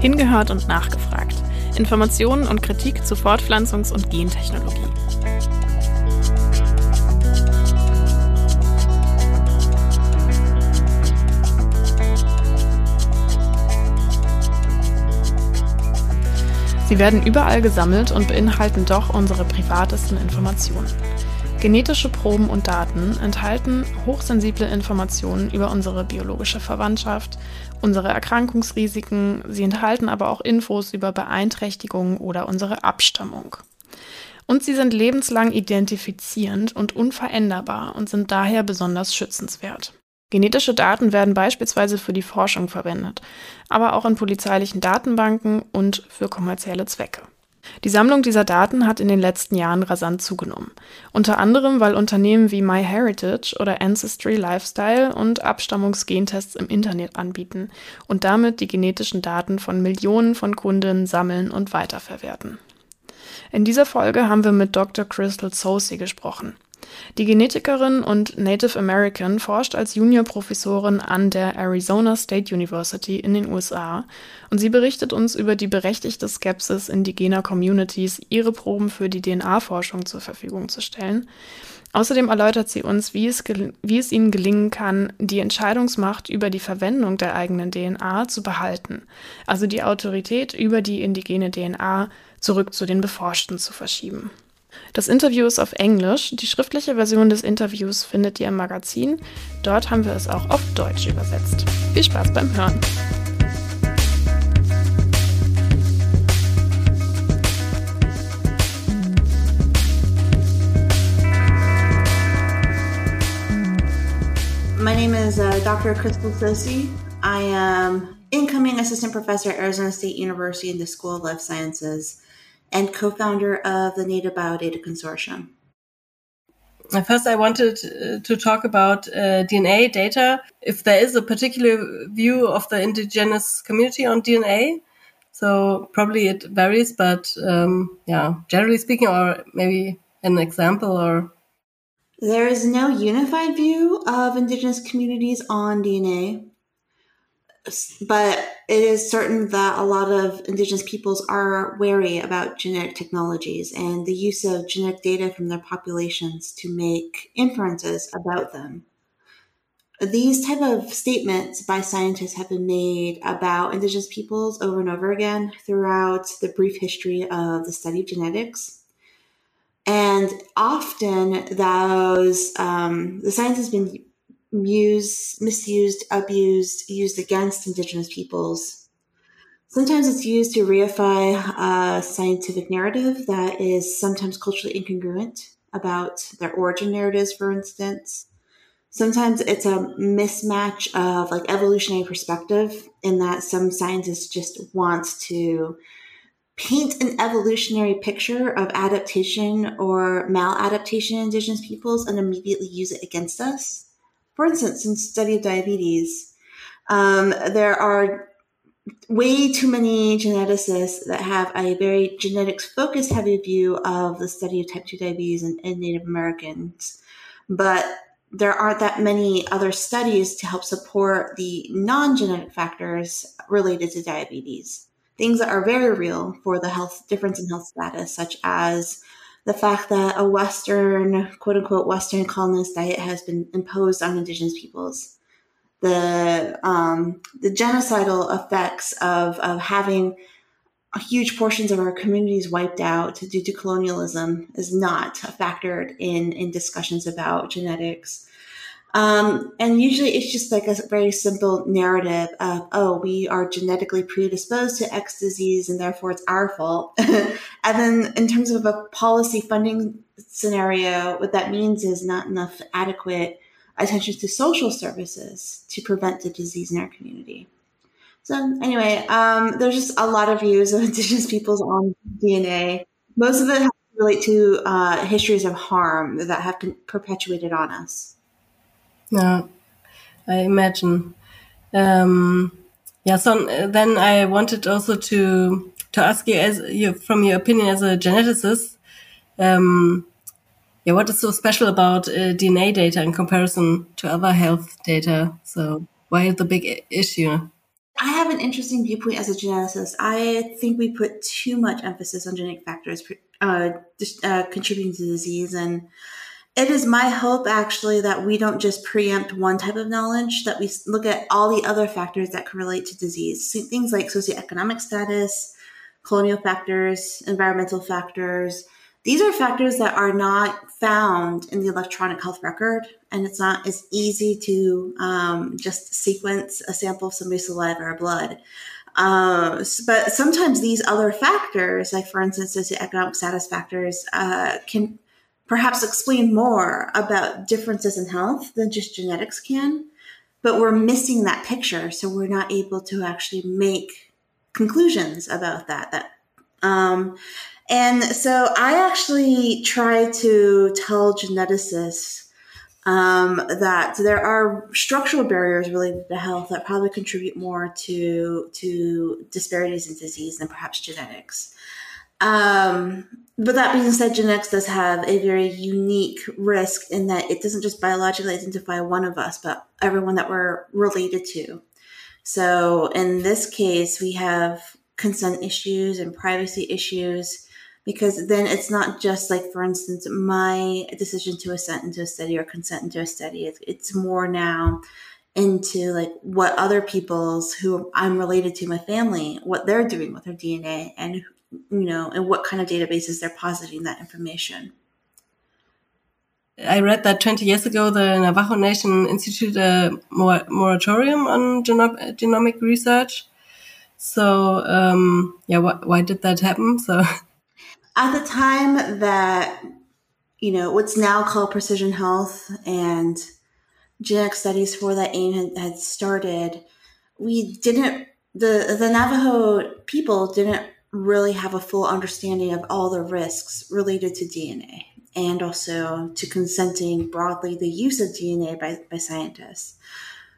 Hingehört und nachgefragt. Informationen und Kritik zu Fortpflanzungs- und Gentechnologie. Sie werden überall gesammelt und beinhalten doch unsere privatesten Informationen. Genetische Proben und Daten enthalten hochsensible Informationen über unsere biologische Verwandtschaft, unsere Erkrankungsrisiken, sie enthalten aber auch Infos über Beeinträchtigungen oder unsere Abstammung. Und sie sind lebenslang identifizierend und unveränderbar und sind daher besonders schützenswert. Genetische Daten werden beispielsweise für die Forschung verwendet, aber auch in polizeilichen Datenbanken und für kommerzielle Zwecke. Die Sammlung dieser Daten hat in den letzten Jahren rasant zugenommen. Unter anderem, weil Unternehmen wie MyHeritage oder Ancestry Lifestyle und Abstammungsgentests im Internet anbieten und damit die genetischen Daten von Millionen von Kunden sammeln und weiterverwerten. In dieser Folge haben wir mit Dr. Crystal Soucy gesprochen. Die Genetikerin und Native American forscht als Juniorprofessorin an der Arizona State University in den USA und sie berichtet uns über die berechtigte Skepsis indigener Communities, ihre Proben für die DNA-Forschung zur Verfügung zu stellen. Außerdem erläutert sie uns, wie es, wie es ihnen gelingen kann, die Entscheidungsmacht über die Verwendung der eigenen DNA zu behalten, also die Autorität über die indigene DNA zurück zu den Beforschten zu verschieben. Das Interview ist auf Englisch. Die schriftliche Version des Interviews findet ihr im Magazin. Dort haben wir es auch auf Deutsch übersetzt. Viel Spaß beim Hören. My name is uh, Dr. Crystal Sosi. I am incoming assistant professor at Arizona State University in the School of Life Sciences. And co founder of the Native Biodata Consortium. First, I wanted uh, to talk about uh, DNA data. If there is a particular view of the indigenous community on DNA, so probably it varies, but um, yeah, generally speaking, or maybe an example or. There is no unified view of indigenous communities on DNA but it is certain that a lot of indigenous peoples are wary about genetic technologies and the use of genetic data from their populations to make inferences about them. These type of statements by scientists have been made about indigenous peoples over and over again throughout the brief history of the study of genetics. And often those um, the science has been used, misused, abused, used against Indigenous peoples. Sometimes it's used to reify a scientific narrative that is sometimes culturally incongruent about their origin narratives, for instance. Sometimes it's a mismatch of like evolutionary perspective in that some scientists just want to paint an evolutionary picture of adaptation or maladaptation in indigenous peoples and immediately use it against us for instance, in study of diabetes, um, there are way too many geneticists that have a very genetics focused heavy view of the study of type 2 diabetes in, in Native Americans. But there aren't that many other studies to help support the non genetic factors related to diabetes. Things that are very real for the health difference in health status, such as the fact that a Western, quote unquote, Western colonist diet has been imposed on indigenous peoples. The, um, the genocidal effects of, of having huge portions of our communities wiped out due to colonialism is not factored in in discussions about genetics. Um, and usually it's just like a very simple narrative of, oh, we are genetically predisposed to X disease and therefore it's our fault. and then in terms of a policy funding scenario, what that means is not enough adequate attention to social services to prevent the disease in our community. So anyway, um, there's just a lot of views of indigenous peoples on DNA. Most of it relate to uh, histories of harm that have been perpetuated on us. Yeah, I imagine. Um, yeah. So uh, then I wanted also to to ask you, as you from your opinion as a geneticist, um, yeah, what is so special about uh, DNA data in comparison to other health data? So why is the big issue? I have an interesting viewpoint as a geneticist. I think we put too much emphasis on genetic factors uh, uh, contributing to disease. And it is my hope, actually, that we don't just preempt one type of knowledge, that we look at all the other factors that can relate to disease. So things like socioeconomic status, colonial factors, environmental factors. These are factors that are not found in the electronic health record, and it's not as easy to um, just sequence a sample of somebody's saliva or blood. Uh, but sometimes these other factors, like for instance, socioeconomic status factors, uh, can perhaps explain more about differences in health than just genetics can. But we're missing that picture, so we're not able to actually make conclusions about that. That um, and so I actually try to tell geneticists um, that there are structural barriers related to health that probably contribute more to to disparities in disease than perhaps genetics. Um, but that being said, genetics does have a very unique risk in that it doesn't just biologically identify one of us, but everyone that we're related to. So in this case, we have consent issues and privacy issues because then it's not just like for instance my decision to assent into a study or consent into a study it's, it's more now into like what other people's who i'm related to my family what they're doing with their dna and you know and what kind of databases they're positing that information I read that 20 years ago, the Navajo Nation instituted a moratorium on genomic research. So, um, yeah, wh why did that happen? So, at the time that you know what's now called precision health and genetic studies for that aim had, had started we didn't the the navajo people didn't really have a full understanding of all the risks related to dna and also to consenting broadly the use of dna by, by scientists.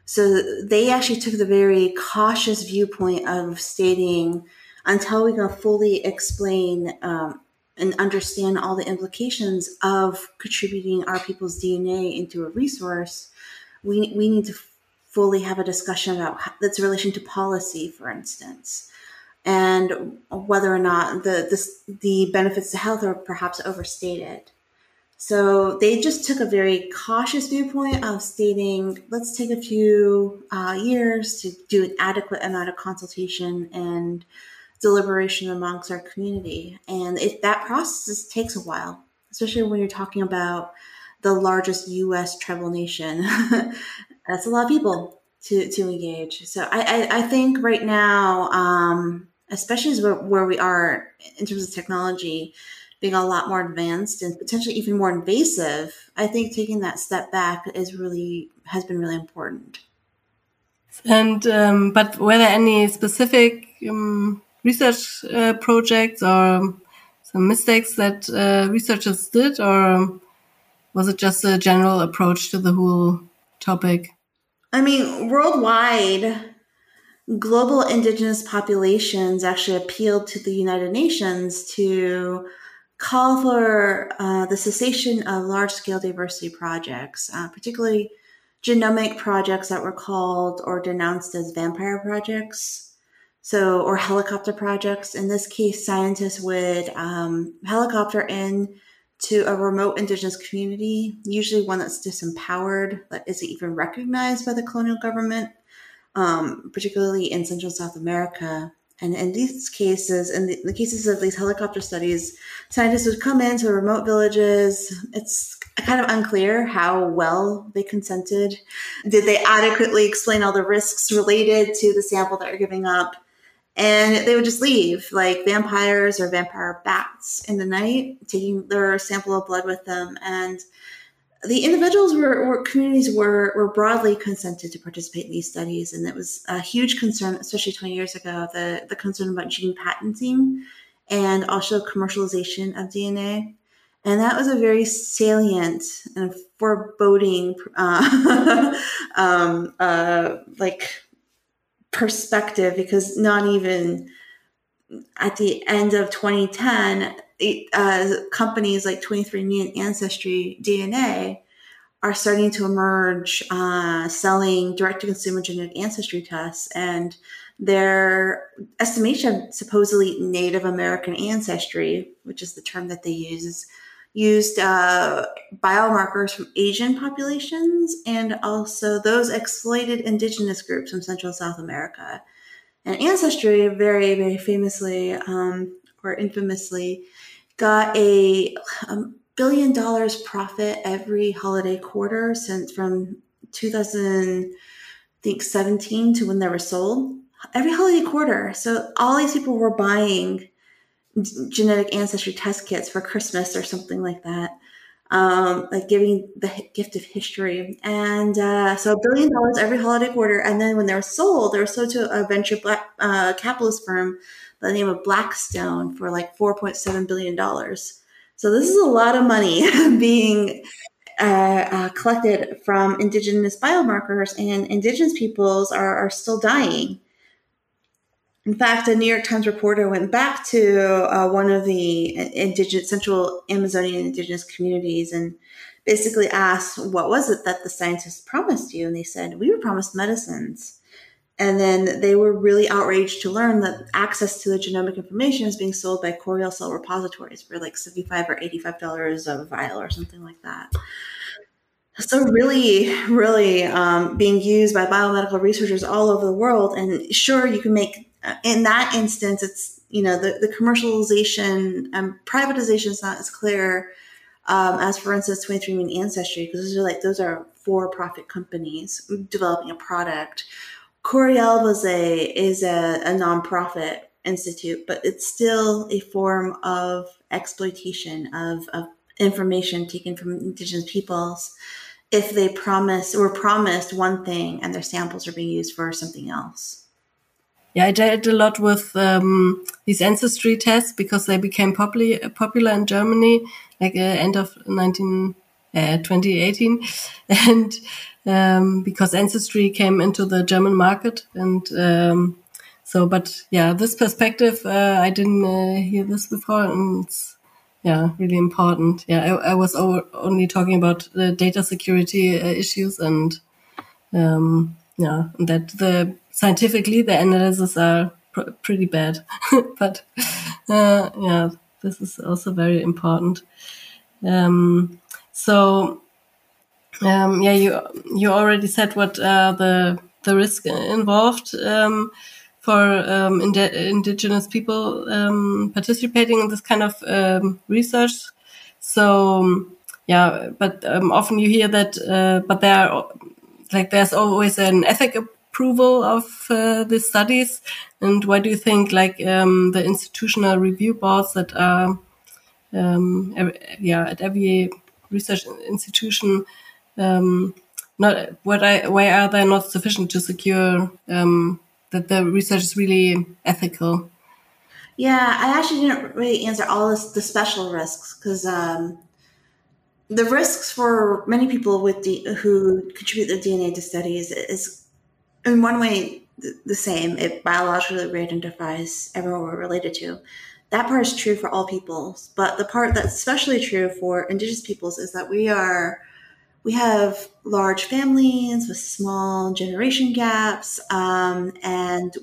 So they actually took the very cautious viewpoint of stating until we can fully explain um, and understand all the implications of contributing our people's DNA into a resource, we, we need to fully have a discussion about its relation to policy, for instance, and whether or not the, the, the benefits to health are perhaps overstated. So they just took a very cautious viewpoint of stating, let's take a few uh, years to do an adequate amount of consultation and deliberation amongst our community. And it, that process takes a while, especially when you're talking about the largest U.S. tribal nation. That's a lot of people to, to engage. So I, I, I think right now, um, especially where, where we are in terms of technology, being a lot more advanced and potentially even more invasive, I think taking that step back is really has been really important. And um, but were there any specific um, research uh, projects or some mistakes that uh, researchers did, or was it just a general approach to the whole topic? I mean, worldwide, global indigenous populations actually appealed to the United Nations to call for uh, the cessation of large scale diversity projects, uh, particularly genomic projects that were called or denounced as vampire projects. So, or helicopter projects. In this case, scientists would um, helicopter in to a remote indigenous community, usually one that's disempowered, that isn't even recognized by the colonial government, um, particularly in Central South America. And in these cases, in the, the, cases of these helicopter studies, scientists would come into remote villages. It's kind of unclear how well they consented. Did they adequately explain all the risks related to the sample that they're giving up? and they would just leave like vampires or vampire bats in the night taking their sample of blood with them and the individuals were or communities were were broadly consented to participate in these studies and it was a huge concern especially 20 years ago the the concern about gene patenting and also commercialization of dna and that was a very salient and foreboding uh, um, uh, like perspective because not even at the end of 2010, it, uh, companies like 23andMe and Ancestry DNA are starting to emerge, uh, selling direct to consumer genetic ancestry tests. And their estimation of supposedly Native American ancestry, which is the term that they use, used uh, biomarkers from Asian populations and also those exploited indigenous groups from Central South America. And Ancestry, very, very famously um, or infamously, got a, a billion dollars profit every holiday quarter since from 2017 to when they were sold. Every holiday quarter. So all these people were buying genetic ancestry test kits for Christmas or something like that. Um, like giving the gift of history. And uh, so a billion dollars every holiday quarter. And then when they were sold, they were sold to a venture black, uh, capitalist firm the name of Blackstone for like $4.7 billion. So this is a lot of money being uh, uh, collected from indigenous biomarkers, and indigenous peoples are, are still dying. In fact, a New York Times reporter went back to uh, one of the indigenous central Amazonian indigenous communities and basically asked, "What was it that the scientists promised you?" And they said, "We were promised medicines." And then they were really outraged to learn that access to the genomic information is being sold by Coriell cell repositories for like seventy-five or eighty-five dollars a vial or something like that. So really, really um, being used by biomedical researchers all over the world. And sure, you can make in that instance, it's you know the, the commercialization and privatization is not as clear um, as, for instance, 23andMe Ancestry, because those are like those are for-profit companies developing a product. Coriell was a is a, a nonprofit institute, but it's still a form of exploitation of, of information taken from indigenous peoples if they promise or promised one thing and their samples are being used for something else. Yeah, I did a lot with um, these ancestry tests because they became popular popular in Germany, like uh, end of 19, uh, 2018, and um, because ancestry came into the German market, and um, so. But yeah, this perspective, uh, I didn't uh, hear this before, and it's yeah really important. Yeah, I, I was only talking about the data security uh, issues and. Um, yeah, that the scientifically the analyses are pr pretty bad, but uh, yeah, this is also very important. Um, so um, yeah, you you already said what uh, the the risk involved um, for um, ind indigenous people um, participating in this kind of um, research. So yeah, but often you hear that, uh, but there are like there's always an ethic approval of uh, the studies and why do you think like um, the institutional review boards that are um, yeah at every research institution um, not what I, why are they not sufficient to secure um, that the research is really ethical yeah i actually didn't really answer all this, the special risks because um, the risks for many people with D, who contribute their DNA to studies is, in one way, the same. It biologically re-identifies everyone we're related to. That part is true for all peoples, but the part that's especially true for indigenous peoples is that we are we have large families with small generation gaps, um, and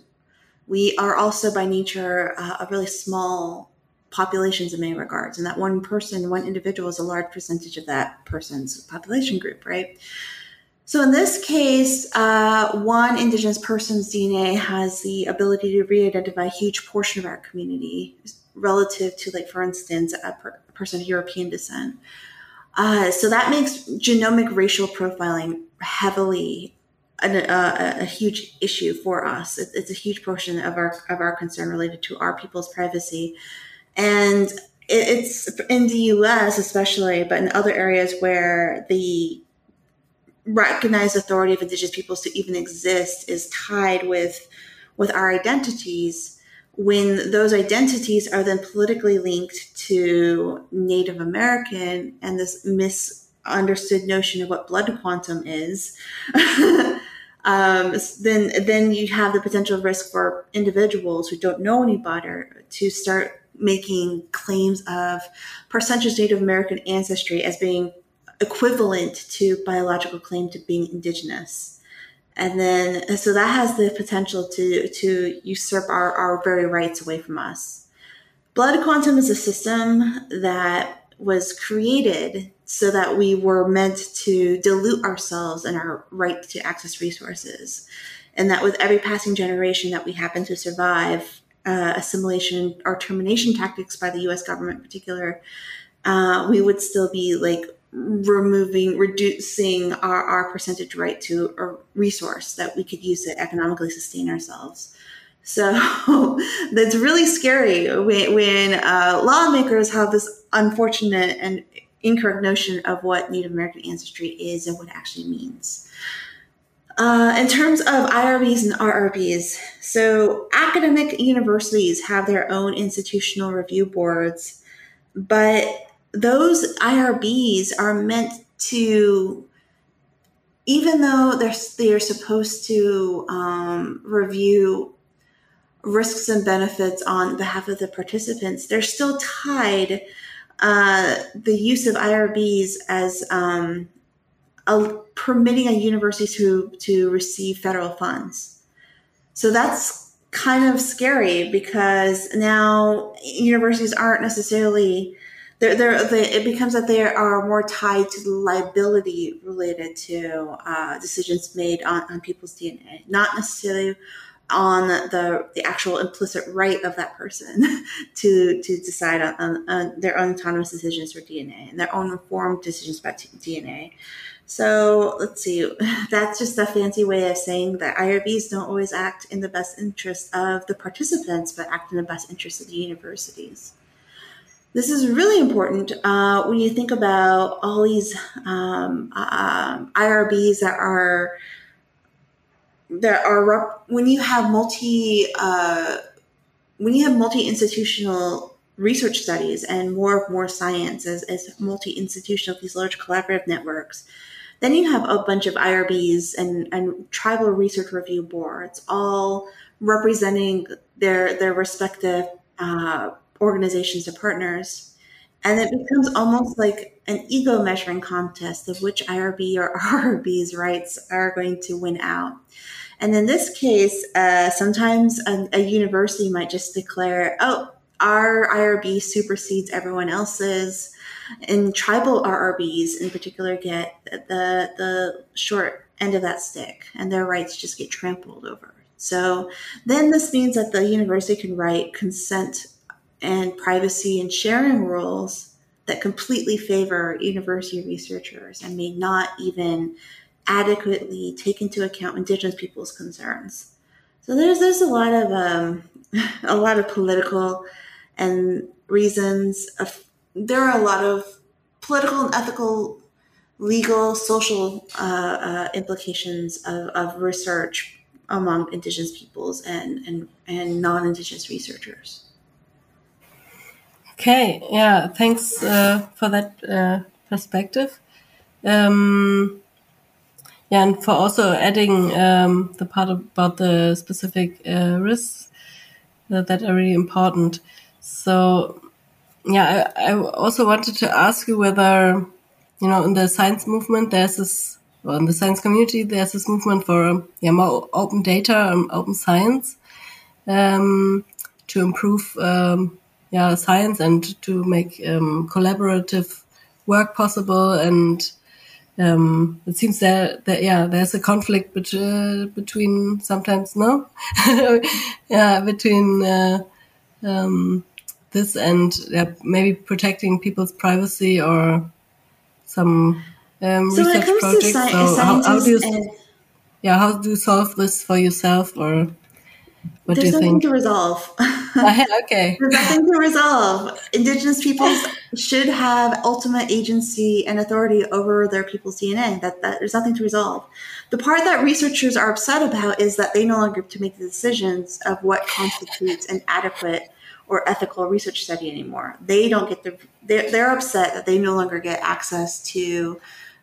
we are also by nature uh, a really small populations in many regards. And that one person, one individual is a large percentage of that person's population group, right? So in this case, uh, one indigenous person's DNA has the ability to re-identify a huge portion of our community relative to, like, for instance, a, per- a person of European descent. Uh, so that makes genomic racial profiling heavily an, uh, a huge issue for us. It, it's a huge portion of our of our concern related to our people's privacy and it's in the US, especially, but in other areas where the recognized authority of indigenous peoples to even exist is tied with with our identities when those identities are then politically linked to native american and this misunderstood notion of what blood quantum is um, then then you have the potential risk for individuals who don't know any better to start making claims of percentage Native American ancestry as being equivalent to biological claim to being indigenous. And then so that has the potential to to usurp our, our very rights away from us. Blood quantum is a system that was created so that we were meant to dilute ourselves and our right to access resources. And that with every passing generation that we happen to survive, uh, assimilation or termination tactics by the US government in particular, uh, we would still be like removing, reducing our, our percentage right to a resource that we could use to economically sustain ourselves. So that's really scary when, when uh, lawmakers have this unfortunate and incorrect notion of what Native American ancestry is and what it actually means. Uh, in terms of IRBs and RRBs, so academic universities have their own institutional review boards, but those IRBs are meant to, even though they're they're supposed to um, review risks and benefits on behalf of the participants, they're still tied uh, the use of IRBs as um, a, permitting a university to to receive federal funds. So that's kind of scary because now universities aren't necessarily they're, they're, they, it becomes that they are more tied to the liability related to uh, decisions made on, on people's DNA, not necessarily on the the actual implicit right of that person to to decide on, on, on, their own autonomous decisions for DNA and their own informed decisions about DNA. So let's see, that's just a fancy way of saying that IRBs don't always act in the best interest of the participants, but act in the best interest of the universities. This is really important uh, when you think about all these um, uh, IRBs that are there are when you have multi uh, when you have multi institutional research studies and more more science as, as multi institutional these large collaborative networks, then you have a bunch of IRBs and, and tribal research review boards, all representing their their respective uh, organizations or partners, and it becomes almost like an ego measuring contest of which IRB or RRB's rights are going to win out. And in this case, uh, sometimes a, a, university might just declare, oh, our IRB supersedes everyone else's. And tribal RRBs in particular get the, the short end of that stick, and their rights just get trampled over. So then this means that the university can write consent and privacy and sharing rules that completely favor university researchers and may not even adequately take into account indigenous people's concerns. So there's there's a lot of um, a lot of political and reasons. Of, there are a lot of political and ethical, legal, social uh, uh, implications of, of research among indigenous peoples and and, and non-indigenous researchers. Okay, yeah, thanks uh, for that uh, perspective. Um, yeah, and for also adding um, the part about the specific uh, risks uh, that are really important. So, yeah, I, I, also wanted to ask you whether, you know, in the science movement, there's this, well, in the science community, there's this movement for yeah, more open data and open science um, to improve um, yeah, science and to make um, collaborative work possible and um, it seems that, that yeah, there's a conflict bet uh, between sometimes no, yeah, between uh, um, this and yeah, maybe protecting people's privacy or some um, so research projects. Sci so how, how, do you, yeah, how do you solve this for yourself or? What There's do you nothing think? to resolve. okay. There's nothing to resolve. Indigenous peoples should have ultimate agency and authority over their people's DNA. That, that there's nothing to resolve. The part that researchers are upset about is that they no longer get to make the decisions of what constitutes an adequate or ethical research study anymore. They don't get the. They're, they're upset that they no longer get access to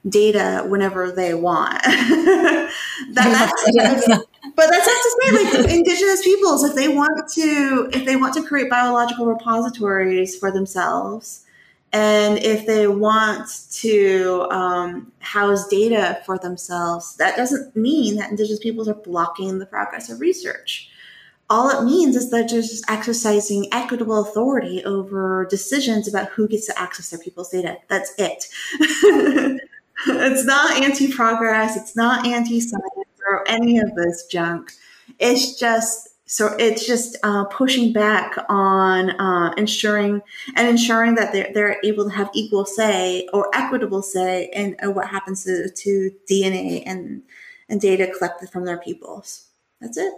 data whenever they want. that, that's, but that's not to say like indigenous peoples, if they want to, if they want to create biological repositories for themselves And if they want to um, house data for themselves, that doesn't mean that Indigenous peoples are blocking the progress of research. All it means is that they're just exercising equitable authority over decisions about who gets to access their people's data. That's it. it's not anti progress, it's not anti science or any of this junk. It's just so it's just uh, pushing back on uh, ensuring and ensuring that they're, they're able to have equal say or equitable say in uh, what happens to, to DNA and, and data collected from their peoples. That's it.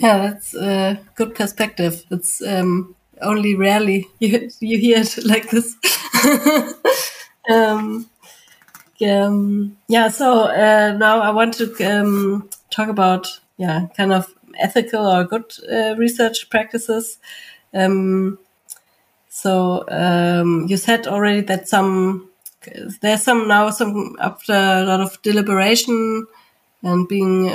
Yeah, that's a good perspective. It's um, only rarely you, you hear it like this. um, um, yeah, so uh, now I want to um, talk about yeah, kind of ethical or good uh, research practices. Um, so you said already that some there's some now some after a lot of deliberation and being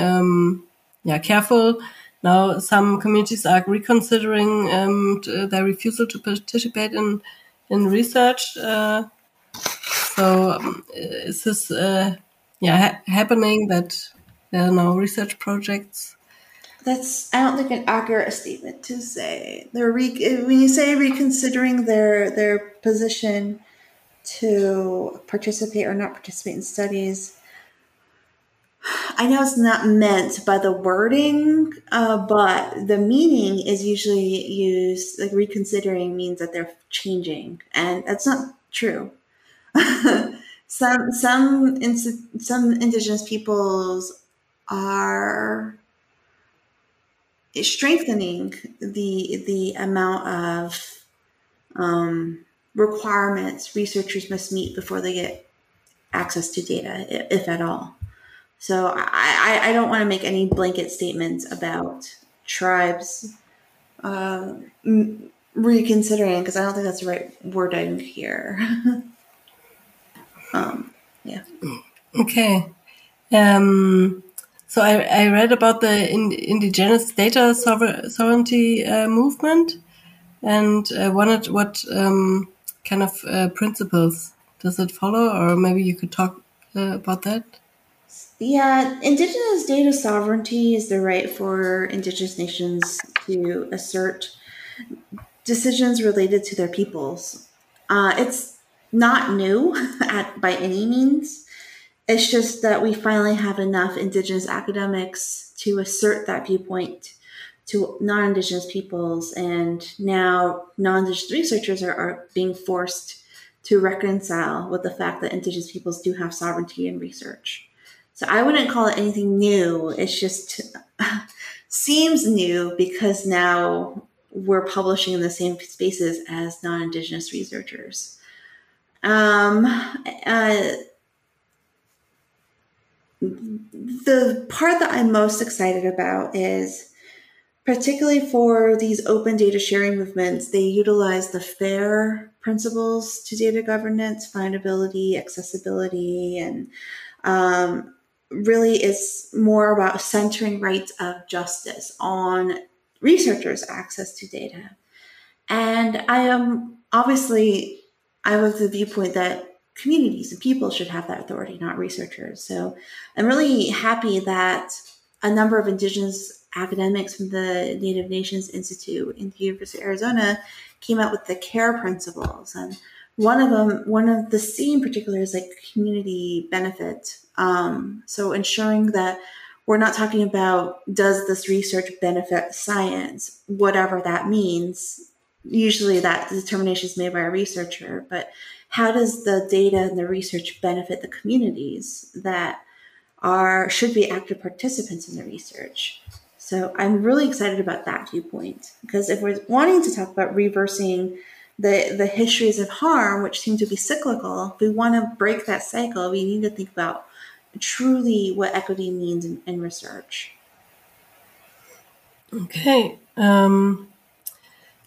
yeah careful. Now some communities are reconsidering their refusal to participate in in research. Uh, so um, is this uh, yeah ha happening that there are no research projects? That's I don't think an accurate statement to say. They're re- when you say reconsidering their their position to participate or not participate in studies. I know it's not meant by the wording, uh, but the meaning is usually used like reconsidering means that they're changing, and that's not true. some some some indigenous peoples are strengthening the the amount of um, requirements researchers must meet before they get access to data, if at all. So I, I don't want to make any blanket statements about tribes uh, reconsidering because I don't think that's the right wording here. um, yeah. Okay. Um, so I, I read about the in, indigenous data sovereignty uh, movement and I wondered what um, kind of uh, principles does it follow, or maybe you could talk uh, about that. Yeah, indigenous data sovereignty is the right for indigenous nations to assert decisions related to their peoples. Uh, it's not new at, by any means. It's just that we finally have enough Indigenous academics to assert that viewpoint to non Indigenous peoples. And now non Indigenous researchers are, are being forced to reconcile with the fact that Indigenous peoples do have sovereignty in research. So I wouldn't call it anything new. It's just seems new because now we're publishing in the same spaces as non Indigenous researchers. Um, uh, the part that I'm most excited about is particularly for these open data sharing movements, they utilize the FAIR principles to data governance, findability, accessibility, and um, really it's more about centering rights of justice on researchers' access to data. And I am obviously, I have the viewpoint that communities and people should have that authority, not researchers. So I'm really happy that a number of Indigenous academics from the Native Nations Institute in the University of Arizona came out with the CARE principles. And one of them, one of the C in particular is like community benefit. Um, so ensuring that we're not talking about does this research benefit science, whatever that means. Usually that determination is made by a researcher, but how does the data and the research benefit the communities that are should be active participants in the research? So I'm really excited about that viewpoint because if we're wanting to talk about reversing the the histories of harm, which seem to be cyclical, if we want to break that cycle, we need to think about truly what equity means in, in research. Okay. Um,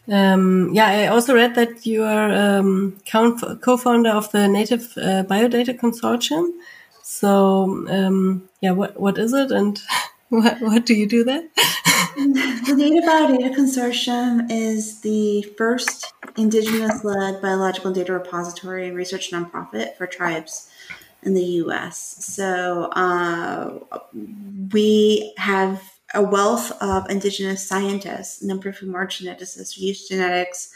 um, yeah, I also read that you are um, co-founder of the Native uh, Biodata Consortium. So, um, yeah, what what is it, and what what do you do there? the Native Biodata Consortium is the first indigenous led biological data repository and research nonprofit for tribes in the US. So uh, we have a wealth of indigenous scientists, number of whom are geneticists, use genetics,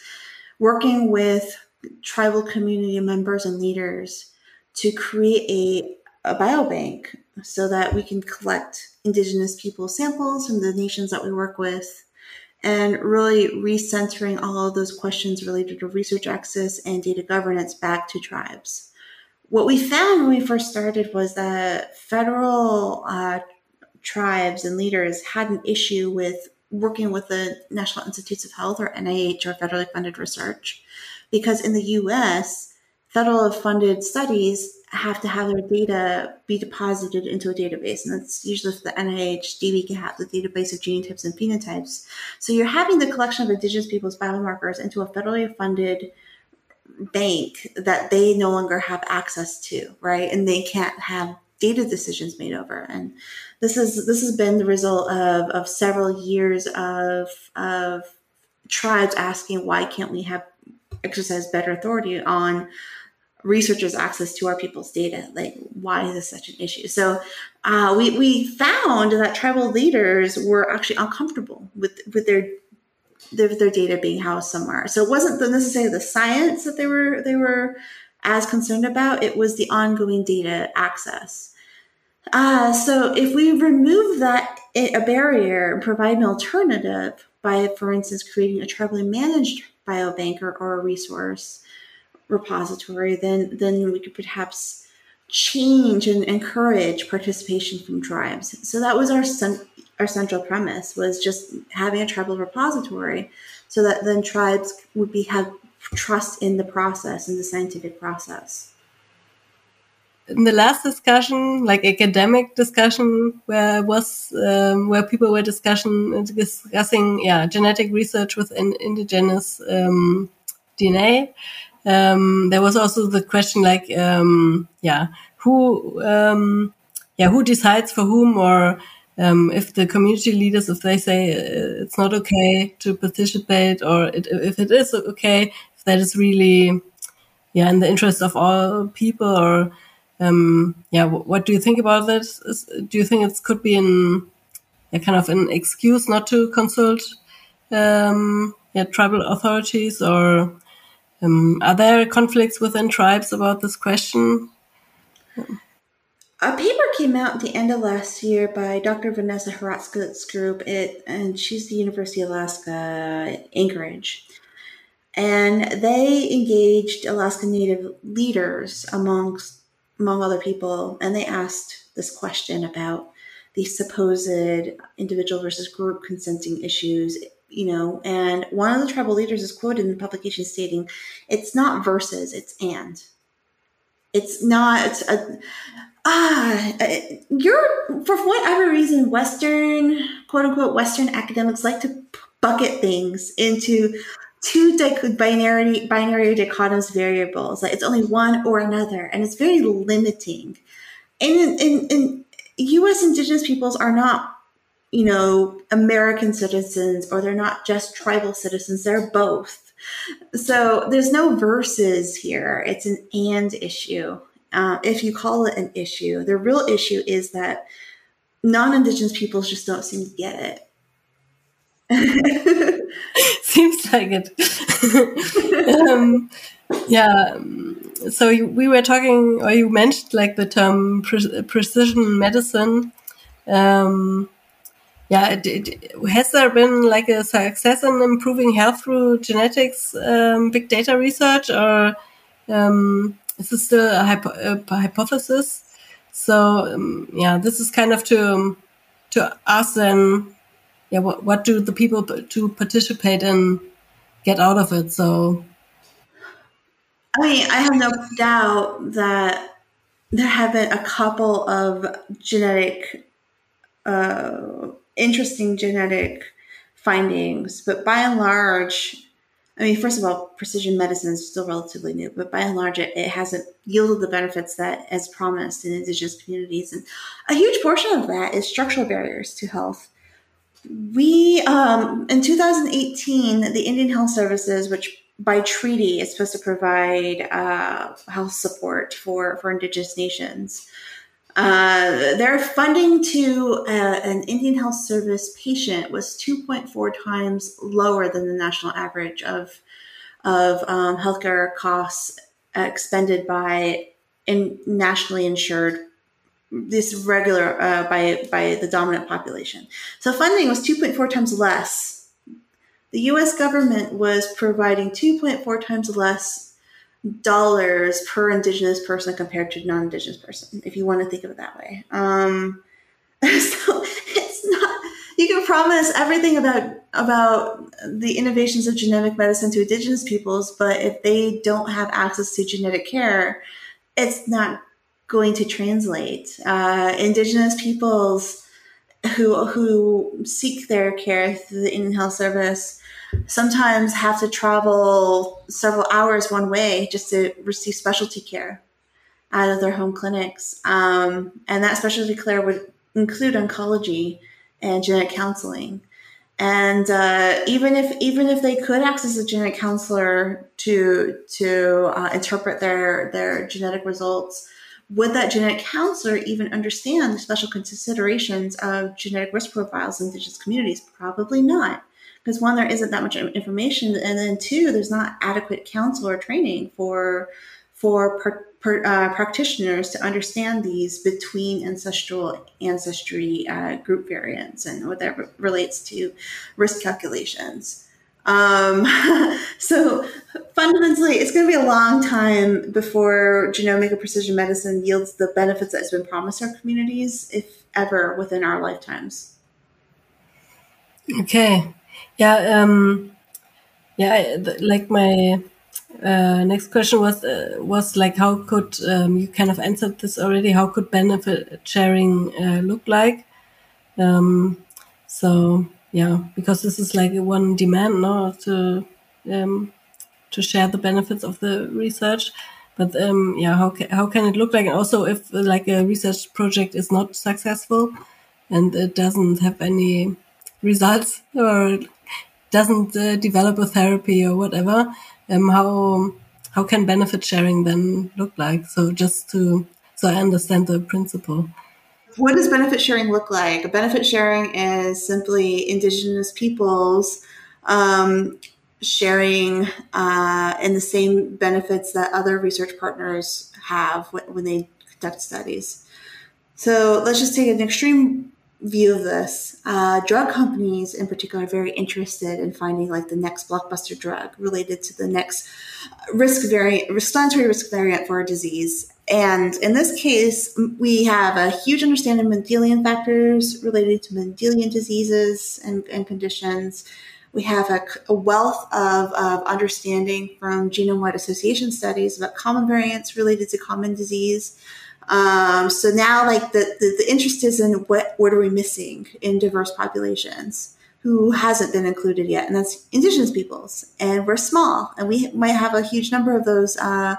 working with tribal community members and leaders to create a, a biobank so that we can collect indigenous people samples from the nations that we work with and really recentering all of those questions related to research access and data governance back to tribes. What we found when we first started was that federal uh, tribes and leaders had an issue with working with the National Institutes of Health or NIH or federally funded research because in the US, federal funded studies have to have their data be deposited into a database. And that's usually for the NIH dbGaP, the database of genotypes and phenotypes. So you're having the collection of indigenous people's biomarkers into a federally funded bank that they no longer have access to, right? And they can't have data decisions made over. And this is this has been the result of, of several years of of tribes asking why can't we have exercise better authority on researchers access to our people's data? Like why is this such an issue? So uh, we, we found that tribal leaders were actually uncomfortable with with their their, their data being housed somewhere. So it wasn't necessarily the science that they were they were as concerned about it was the ongoing data access uh, so if we remove that a barrier and provide an alternative by for instance creating a tribally managed biobank or, or a resource repository, then then we could perhaps change and encourage participation from tribes. So that was our our central premise was just having a tribal repository, so that then tribes would be have trust in the process in the scientific process. In the last discussion, like academic discussion, where was um, where people were discussion discussing yeah genetic research with indigenous um, DNA, um, there was also the question like, um, yeah, who, um, yeah, who decides for whom or um, if the community leaders, if they say uh, it's not okay to participate or it, if it is okay, that is really, yeah, in the interest of all people or, um, yeah, what do you think about that? Is, do you think it could be an, a kind of an excuse not to consult, um, yeah, tribal authorities or, um, are there conflicts within tribes about this question? A paper came out at the end of last year by Dr. Vanessa Hiratsuka's group, it, and she's the University of Alaska Anchorage. And they engaged Alaska Native leaders amongst among other people, and they asked this question about the supposed individual versus group consenting issues you know, and one of the tribal leaders is quoted in the publication stating, it's not versus, it's and. It's not, it's a, ah, you're, for whatever reason, Western, quote unquote, Western academics like to bucket things into two binary, binary dichotomous variables. Like it's only one or another, and it's very limiting. And in, in, in U.S. indigenous peoples are not you know, American citizens or they're not just tribal citizens, they're both. So there's no verses here. It's an and issue. Uh, if you call it an issue, the real issue is that non Indigenous peoples just don't seem to get it. Seems like it. um, yeah. So you, we were talking, or you mentioned like the term pre precision medicine. Um, yeah, it, it, has there been like a success in improving health through genetics, um, big data research, or um, is this still a, hypo a hypothesis? So um, yeah, this is kind of to to ask them, yeah, what what do the people to participate in get out of it? So, I mean, I have no doubt that there have been a couple of genetic. Uh, interesting genetic findings, but by and large, I mean, first of all, precision medicine is still relatively new, but by and large, it, it, hasn't yielded the benefits that as promised in indigenous communities. And a huge portion of that is structural barriers to health. We, um, in 2018, the Indian Health Services, which by treaty, is supposed to provide uh, health support for, for Indigenous nations. Uh, their funding to uh, an Indian Health Service patient was 2.4 times lower than the national average of of um, healthcare costs expended by in nationally insured this regular uh, by by the dominant population. So funding was 2.4 times less. The U.S. government was providing 2.4 times less dollars per indigenous person compared to non-indigenous person if you want to think of it that way um, so it's not you can promise everything about about the innovations of genetic medicine to indigenous peoples but if they don't have access to genetic care it's not going to translate uh, indigenous peoples who who seek their care through the indian health service sometimes have to travel several hours one way just to receive specialty care out of their home clinics. Um, and that specialty care would include oncology and genetic counseling. And uh, even if even if they could access a genetic counselor to to uh, interpret their their genetic results, would that genetic counselor even understand the special considerations of genetic risk profiles in indigenous communities? Probably not because one there isn't that much information and then two there's not adequate counsel or training for for per, per, uh, practitioners to understand these between ancestral ancestry uh, group variants and what that re- relates to risk calculations um, so fundamentally it's going to be a long time before genomic or precision medicine yields the benefits that has been promised our communities if ever within our lifetimes okay yeah, um, yeah. Like my uh, next question was uh, was like, how could um, you kind of answered this already? How could benefit sharing uh, look like? Um, so yeah, because this is like one demand, no, to um, to share the benefits of the research. But um, yeah, how ca how can it look like? And also, if like a research project is not successful and it doesn't have any results or doesn't uh, develop a therapy or whatever, um, how how can benefit sharing then look like? So just to so I understand the principle. What does benefit sharing look like? Benefit sharing is simply Indigenous peoples um, sharing uh, in the same benefits that other research partners have when they conduct studies. So let's just take an extreme view of this. Uh, drug companies, in particular, are very interested in finding like the next blockbuster drug related to the next risk variant, respiratory risk variant for a disease. And in this case, we have a huge understanding of Mendelian factors related to Mendelian diseases and, and conditions. We have a, a wealth of, of understanding from genome wide association studies about common variants related to common disease. Um, so now, like the, the, the interest is in what what are we missing in diverse populations who hasn't been included yet, and that's Indigenous peoples, and we're small, and we might have a huge number of those uh,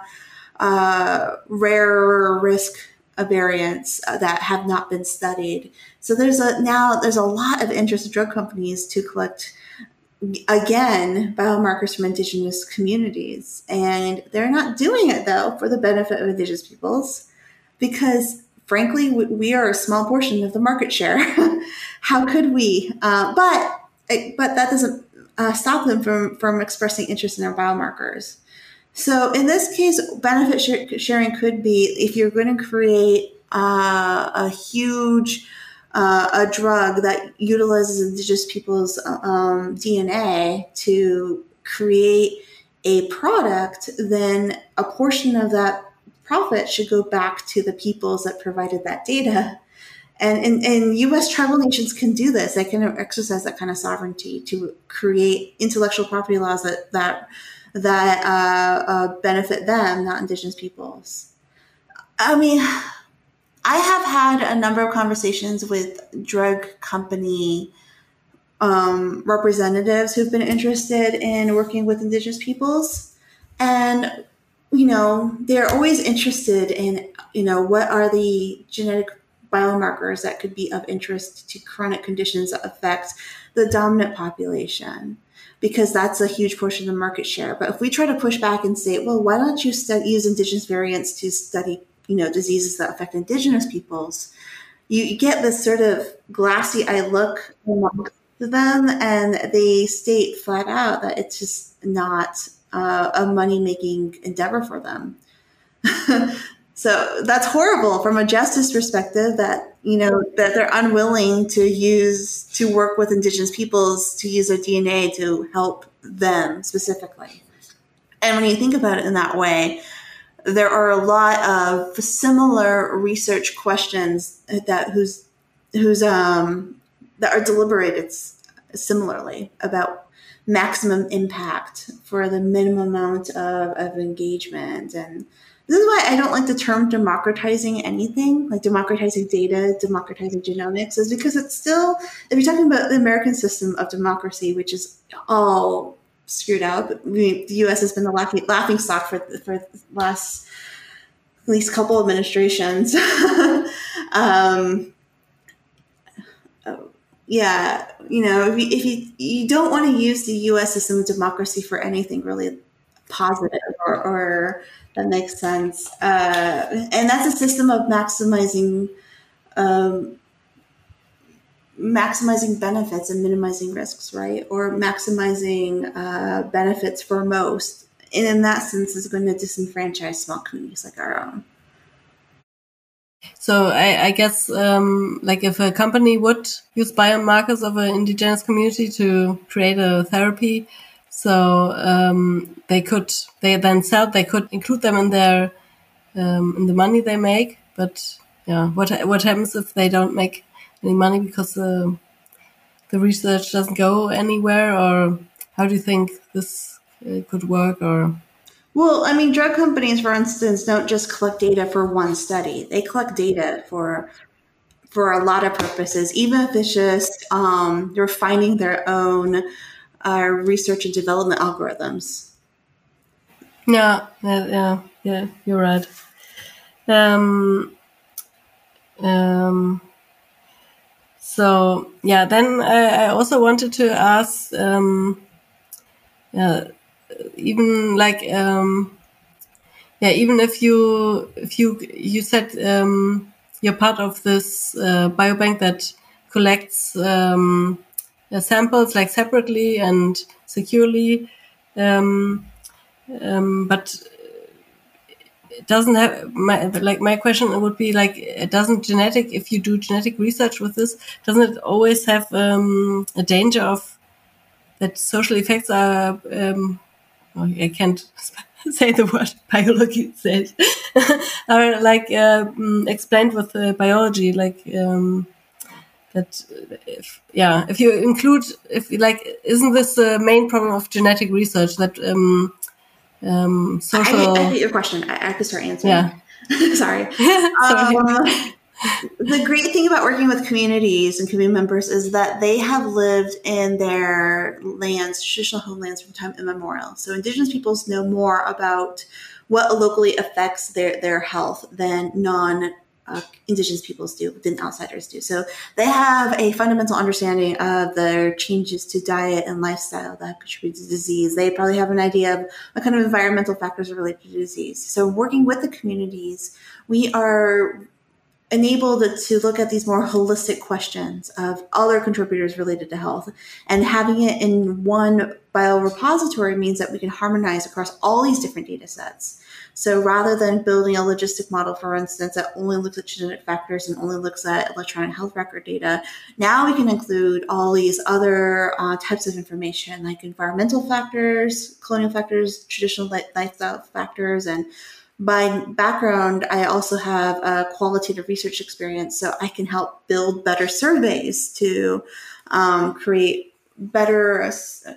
uh, rare risk variants uh, that have not been studied. So there's a now there's a lot of interest of drug companies to collect again biomarkers from indigenous communities and they're not doing it though for the benefit of indigenous peoples because frankly, we are a small portion of the market share. How could we? Uh, but but that doesn't uh, stop them from from expressing interest in our biomarkers. So in this case, benefit sharing could be if you're going to create uh, a huge uh, a drug that utilizes indigenous people's um, DNA to create a product, then a portion of that profit should go back to the peoples that provided that data. And, and, and US tribal nations can do this. They can exercise that kind of sovereignty to create intellectual property laws that, that, that uh, uh, benefit them, not indigenous peoples. I mean, I have had a number of conversations with drug company um, representatives who've been interested in working with indigenous peoples. And you know, they're always interested in, you know, what are the genetic biomarkers that could be of interest to chronic conditions that affect the dominant population because that's a huge portion of the market share. But if we try to push back and say, well, why don't you study, use indigenous variants to study, you know, diseases that affect indigenous peoples? You, you get this sort of glassy eye look amongst them, and they state flat out that it's just not uh, a money making endeavor for them. so that's horrible from a justice perspective that you know that they're unwilling to use to work with indigenous peoples to use their dna to help them specifically. And when you think about it in that way there are a lot of similar research questions that whose whose um that are deliberated similarly about maximum impact for the minimum amount of, of engagement and this is why I don't like the term democratizing anything, like democratizing data, democratizing genomics, is because it's still, if you're talking about the American system of democracy, which is all screwed up, the US has been the laughing, laughing stock for, for the last at least couple administrations. um, yeah, you know, if you, if you, you don't want to use the US system of democracy for anything really positive or, or that makes sense. Uh, and that's a system of maximizing um, maximizing benefits and minimizing risks, right? Or maximizing uh, benefits for most. And in that sense, is going to disenfranchise small communities like our own. So I, I guess, um, like if a company would use biomarkers of an indigenous community to create a therapy, so um, they could they then sell. They could include them in their um, in the money they make. But yeah, what what happens if they don't make any money because the the research doesn't go anywhere? Or how do you think this uh, could work? Or well, I mean, drug companies, for instance, don't just collect data for one study. They collect data for for a lot of purposes, even if it's just um, refining their own our research and development algorithms. Yeah, yeah, yeah, yeah you're right. Um, um, so yeah, then I, I also wanted to ask, um, yeah, even like, um, yeah, even if you if you you said um, you're part of this uh, biobank that collects um, uh, samples like separately and securely. Um, um, but it doesn't have my like my question would be like it doesn't genetic if you do genetic research with this doesn't it always have um, a danger of that social effects are um, oh, I can't say the word biology says are like uh, explained with uh, biology like um, that if, yeah, if you include, if you like, isn't this the main problem of genetic research that um, um, social? I, I get your question. I, I have to start answering. Yeah. Sorry. Sorry. Um, the great thing about working with communities and community members is that they have lived in their lands, traditional homelands from time immemorial. So indigenous peoples know more about what locally affects their, their health than non uh, indigenous peoples do than outsiders do. So they have a fundamental understanding of their changes to diet and lifestyle that contribute to disease. They probably have an idea of what kind of environmental factors are related to disease. So working with the communities, we are enabled to look at these more holistic questions of other contributors related to health. And having it in one biorepository means that we can harmonize across all these different data sets. So rather than building a logistic model, for instance, that only looks at genetic factors and only looks at electronic health record data, now we can include all these other uh, types of information like environmental factors, colonial factors, traditional lifestyle factors, and by background, I also have a qualitative research experience, so I can help build better surveys to um, create better,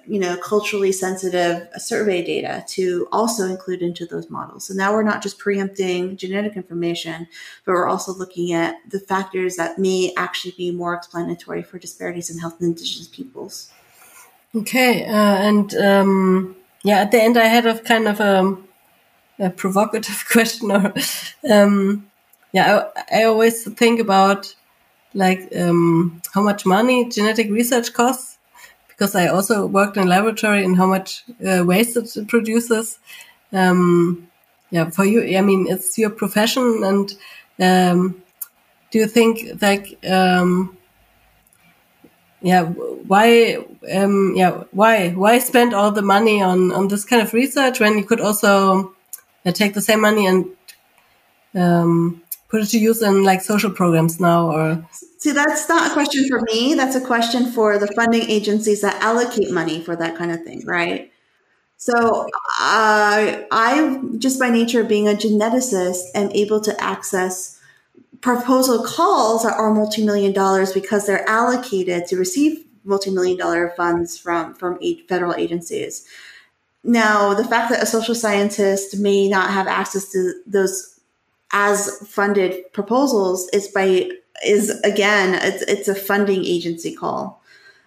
you know, culturally sensitive survey data to also include into those models. So now we're not just preempting genetic information, but we're also looking at the factors that may actually be more explanatory for disparities in health in indigenous peoples. Okay, uh, and um, yeah, at the end, I had a kind of a, a provocative question, or um, yeah, I, I always think about like um, how much money genetic research costs because I also worked in a laboratory and how much uh, waste it produces. Um, yeah, for you, I mean, it's your profession, and um, do you think like, um, yeah, why, um, yeah, why, why spend all the money on on this kind of research when you could also uh, take the same money and um, put it to use in like social programs now or see that's not a question for me. That's a question for the funding agencies that allocate money for that kind of thing right? So uh, i just by nature of being a geneticist am able to access proposal calls that are multi-million dollars because they're allocated to receive multi-million dollar funds from from federal agencies now the fact that a social scientist may not have access to those as funded proposals is by is again it's it's a funding agency call.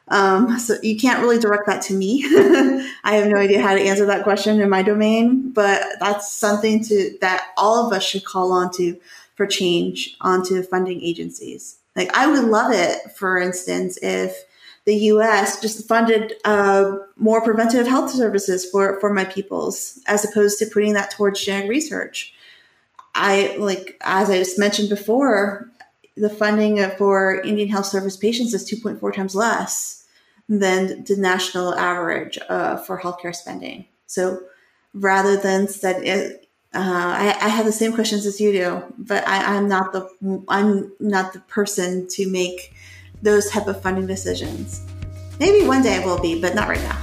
Um, so you can't really direct that to me. I have no idea how to answer that question in my domain, but that's something to that all of us should call on to for change onto funding agencies. Like I would love it, for instance, if the U.S. just funded uh, more preventive health services for for my peoples, as opposed to putting that towards genetic research. I like as I just mentioned before, the funding for Indian Health Service patients is 2.4 times less than the national average uh, for healthcare spending. So rather than study, uh, I, I, have the same questions as you do, but I, I'm not the I'm not the person to make those type of funding decisions. Maybe one day I will be, but not right now.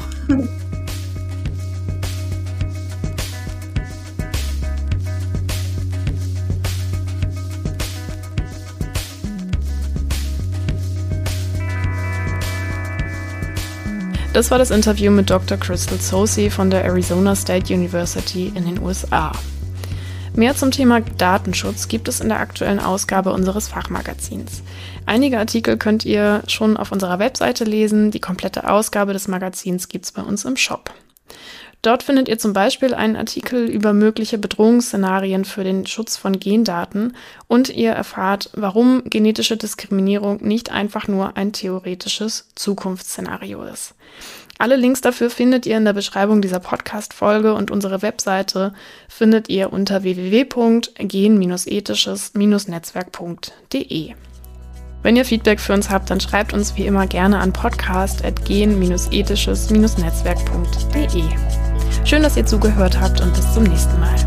Das war das Interview mit Dr. Krystal Tsosie von der Arizona State University in den USA. Mehr zum Thema Datenschutz gibt es in der aktuellen Ausgabe unseres Fachmagazins. Einige Artikel könnt ihr schon auf unserer Webseite lesen. Die komplette Ausgabe des Magazins gibt es bei uns im Shop. Dort findet ihr zum Beispiel einen Artikel über mögliche Bedrohungsszenarien für den Schutz von Gendaten und ihr erfahrt, warum genetische Diskriminierung nicht einfach nur ein theoretisches Zukunftsszenario ist. Alle Links dafür findet ihr in der Beschreibung dieser Podcast-Folge und unsere Webseite findet ihr unter www.gen-ethisches-netzwerk.de. Wenn ihr Feedback für uns habt, dann schreibt uns wie immer gerne an podcast.gen-ethisches-netzwerk.de. Schön, dass ihr zugehört habt und bis zum nächsten Mal.